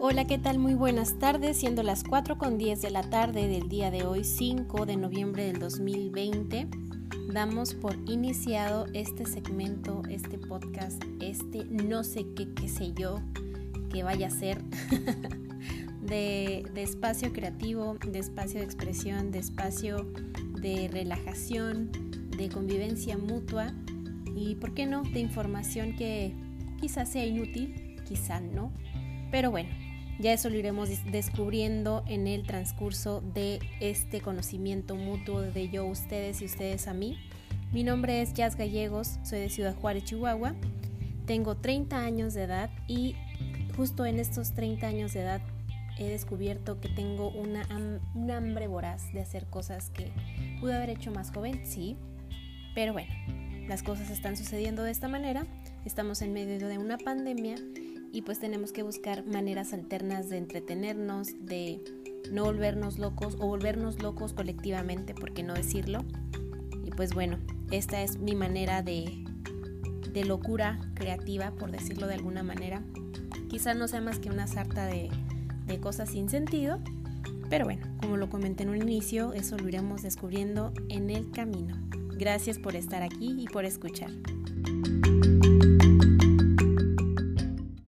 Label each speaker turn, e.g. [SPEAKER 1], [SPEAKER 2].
[SPEAKER 1] Hola, ¿qué tal? Muy buenas tardes, siendo las 4 con 10 de la tarde del día de hoy, 5 de noviembre del 2020. Damos por iniciado este segmento, este podcast, este no sé qué, qué sé yo, que vaya a ser, de, de espacio creativo, de espacio de expresión, de espacio de relajación, de convivencia mutua y, ¿por qué no?, de información que quizás sea inútil, quizás no, pero bueno, ya eso lo iremos descubriendo en el transcurso de este conocimiento mutuo de yo a ustedes y ustedes a mí. Mi nombre es Jazz Gallegos, soy de Ciudad Juárez, Chihuahua. Tengo 30 años de edad y justo en estos 30 años de edad he descubierto que tengo una, un hambre voraz de hacer cosas que pude haber hecho más joven, sí. Pero bueno, las cosas están sucediendo de esta manera. Estamos en medio de una pandemia y pues tenemos que buscar maneras alternas de entretenernos, de no volvernos locos o volvernos locos colectivamente, por qué no decirlo. Y pues bueno, esta es mi manera de, de locura creativa, por decirlo de alguna manera. Quizá no sea más que una sarta de, de cosas sin sentido, pero bueno, como lo comenté en un inicio, eso lo iremos descubriendo en el camino. Gracias por estar aquí y por escuchar.